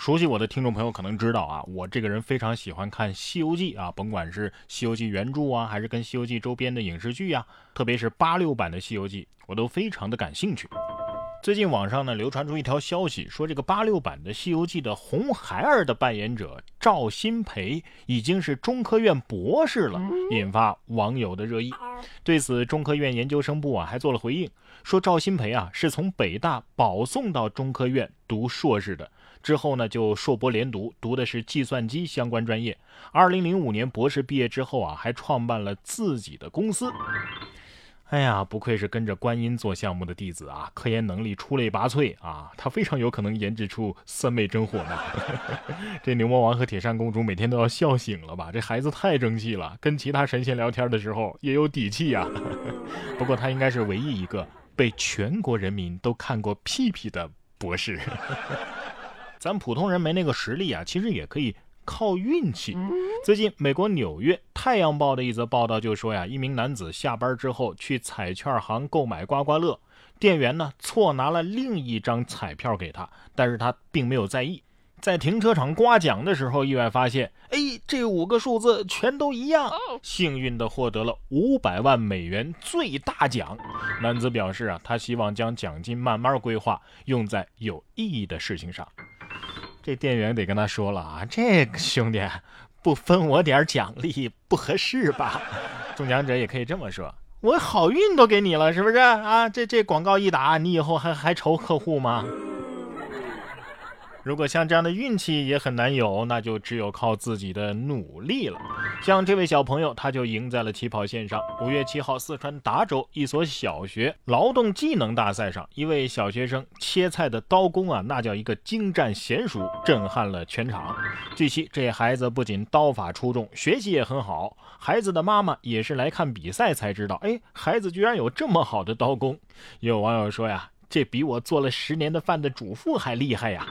熟悉我的听众朋友可能知道啊，我这个人非常喜欢看《西游记》啊，甭管是《西游记》原著啊，还是跟《西游记》周边的影视剧啊，特别是八六版的《西游记》，我都非常的感兴趣。最近网上呢流传出一条消息，说这个八六版的《西游记》的红孩儿的扮演者赵新培已经是中科院博士了，引发网友的热议。对此，中科院研究生部啊还做了回应，说赵新培啊是从北大保送到中科院读硕士的。之后呢，就硕博连读，读的是计算机相关专业。二零零五年博士毕业之后啊，还创办了自己的公司。哎呀，不愧是跟着观音做项目的弟子啊，科研能力出类拔萃啊，他非常有可能研制出三昧真火呢。这牛魔王和铁扇公主每天都要笑醒了吧？这孩子太争气了，跟其他神仙聊天的时候也有底气呀。不过他应该是唯一一个被全国人民都看过屁屁的博士。咱普通人没那个实力啊，其实也可以靠运气。最近，美国纽约《太阳报》的一则报道就说呀，一名男子下班之后去彩券行购买刮刮乐，店员呢错拿了另一张彩票给他，但是他并没有在意。在停车场刮奖的时候，意外发现，哎，这五个数字全都一样，幸运的获得了五百万美元最大奖。男子表示啊，他希望将奖金慢慢规划，用在有意义的事情上。这店员得跟他说了啊，这个兄弟不分我点奖励不合适吧？中奖者也可以这么说，我好运都给你了，是不是啊？这这广告一打，你以后还还愁客户吗？如果像这样的运气也很难有，那就只有靠自己的努力了。像这位小朋友，他就赢在了起跑线上。五月七号，四川达州一所小学劳动技能大赛上，一位小学生切菜的刀工啊，那叫一个精湛娴熟，震撼了全场。据悉，这孩子不仅刀法出众，学习也很好。孩子的妈妈也是来看比赛才知道，哎，孩子居然有这么好的刀工。有网友说呀。这比我做了十年的饭的主妇还厉害呀！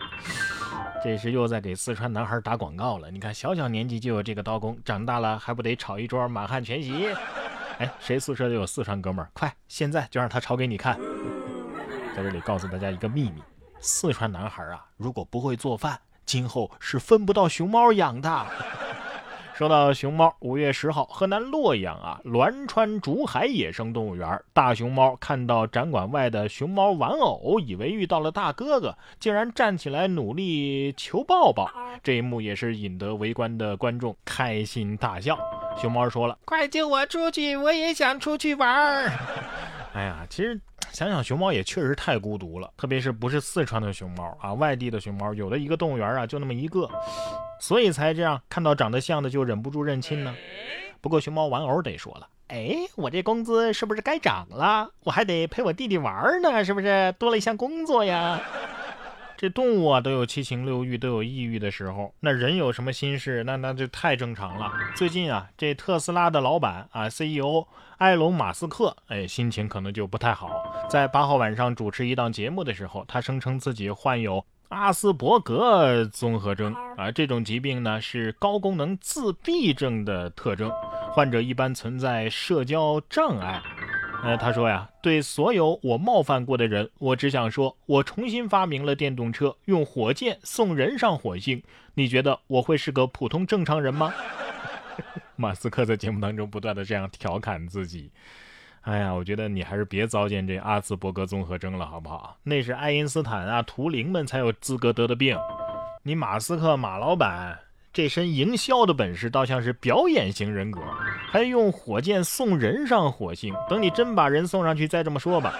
这是又在给四川男孩打广告了。你看，小小年纪就有这个刀工，长大了还不得炒一桌满汉全席？哎，谁宿舍有四川哥们儿？快，现在就让他炒给你看！在这里告诉大家一个秘密：四川男孩啊，如果不会做饭，今后是分不到熊猫养的。说到熊猫，五月十号，河南洛阳啊，栾川竹海野生动物园，大熊猫看到展馆外的熊猫玩偶，以为遇到了大哥哥，竟然站起来努力求抱抱。这一幕也是引得围观的观众开心大笑。熊猫说了：“快救我出去，我也想出去玩儿。”哎呀，其实想想熊猫也确实太孤独了，特别是不是四川的熊猫啊，外地的熊猫，有的一个动物园啊就那么一个。所以才这样，看到长得像的就忍不住认亲呢。不过熊猫玩偶得说了，哎，我这工资是不是该涨了？我还得陪我弟弟玩呢，是不是多了一项工作呀？这动物啊都有七情六欲，都有抑郁的时候，那人有什么心事，那那就太正常了。最近啊，这特斯拉的老板啊，CEO 埃隆·马斯克，哎，心情可能就不太好。在八号晚上主持一档节目的时候，他声称自己患有。阿斯伯格综合征啊，这种疾病呢是高功能自闭症的特征，患者一般存在社交障碍。呃，他说呀，对所有我冒犯过的人，我只想说，我重新发明了电动车，用火箭送人上火星。你觉得我会是个普通正常人吗？马斯克在节目当中不断的这样调侃自己。哎呀，我觉得你还是别糟践这阿兹伯格综合征了，好不好？那是爱因斯坦啊、图灵们才有资格得的病。你马斯克马老板这身营销的本事，倒像是表演型人格，还用火箭送人上火星。等你真把人送上去，再这么说吧。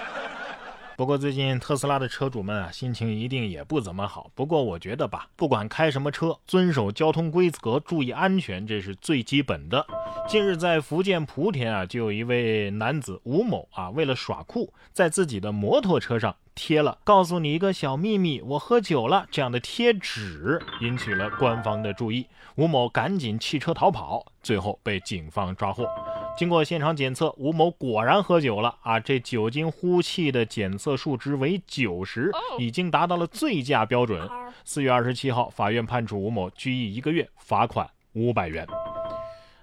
不过最近特斯拉的车主们啊，心情一定也不怎么好。不过我觉得吧，不管开什么车，遵守交通规则，注意安全，这是最基本的。近日在福建莆田啊，就有一位男子吴某啊，为了耍酷，在自己的摩托车上贴了“告诉你一个小秘密，我喝酒了”这样的贴纸，引起了官方的注意。吴某赶紧弃车逃跑，最后被警方抓获。经过现场检测，吴某果然喝酒了啊！这酒精呼气的检测数值为九十，已经达到了醉驾标准。四月二十七号，法院判处吴某拘役一个月，罚款五百元。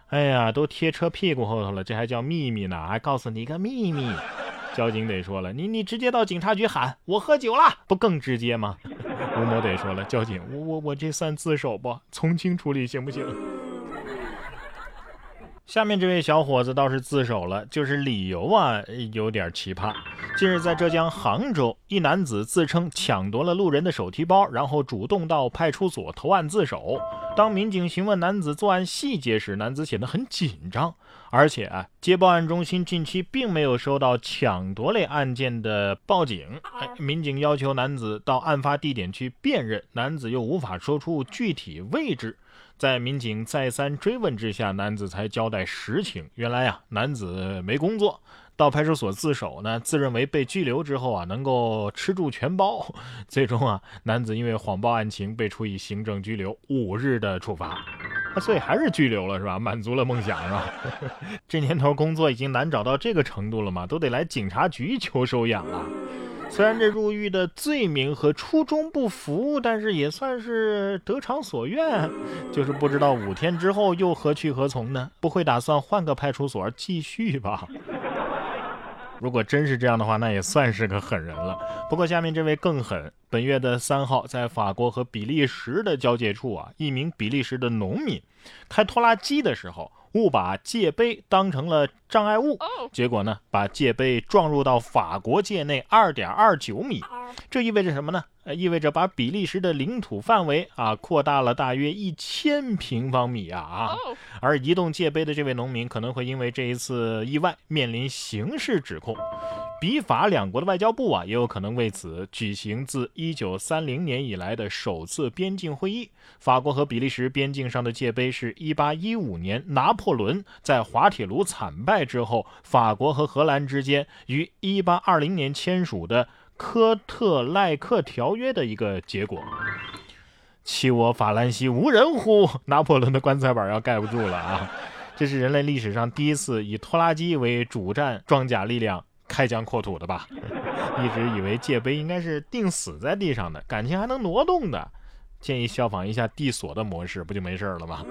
哎呀，都贴车屁股后头了，这还叫秘密呢？还告诉你一个秘密。交警得说了，你你直接到警察局喊我喝酒了，不更直接吗？吴某得说了，交警，我我我这算自首不？从轻处理行不行？下面这位小伙子倒是自首了，就是理由啊有点奇葩。近日在浙江杭州，一男子自称抢夺了路人的手提包，然后主动到派出所投案自首。当民警询问男子作案细节时，男子显得很紧张，而且啊，接报案中心近期并没有收到抢夺类案件的报警。民警要求男子到案发地点去辨认，男子又无法说出具体位置。在民警再三追问之下，男子才交代实情。原来呀，男子没工作，到派出所自首呢，自认为被拘留之后啊，能够吃住全包。最终啊，男子因为谎报案情，被处以行政拘留五日的处罚。所以还是拘留了是吧？满足了梦想是吧？这年头工作已经难找到这个程度了吗？都得来警察局求收养了。虽然这入狱的罪名和初衷不符，但是也算是得偿所愿。就是不知道五天之后又何去何从呢？不会打算换个派出所继续吧？如果真是这样的话，那也算是个狠人了。不过下面这位更狠。本月的三号，在法国和比利时的交界处啊，一名比利时的农民开拖拉机的时候。误把界碑当成了障碍物，结果呢，把界碑撞入到法国界内二点二九米。这意味着什么呢？呃，意味着把比利时的领土范围啊扩大了大约一千平方米啊啊！而移动界碑的这位农民可能会因为这一次意外面临刑事指控。比法两国的外交部啊，也有可能为此举行自一九三零年以来的首次边境会议。法国和比利时边境上的界碑是一八一五年拿破仑在滑铁卢惨败之后，法国和荷兰之间于一八二零年签署的科特赖克条约的一个结果。弃我法兰西无人乎？拿破仑的棺材板要盖不住了啊！这是人类历史上第一次以拖拉机为主战装甲力量。开疆扩土的吧，一直以为界碑应该是钉死在地上的，感情还能挪动的，建议效仿一下地锁的模式，不就没事了吗？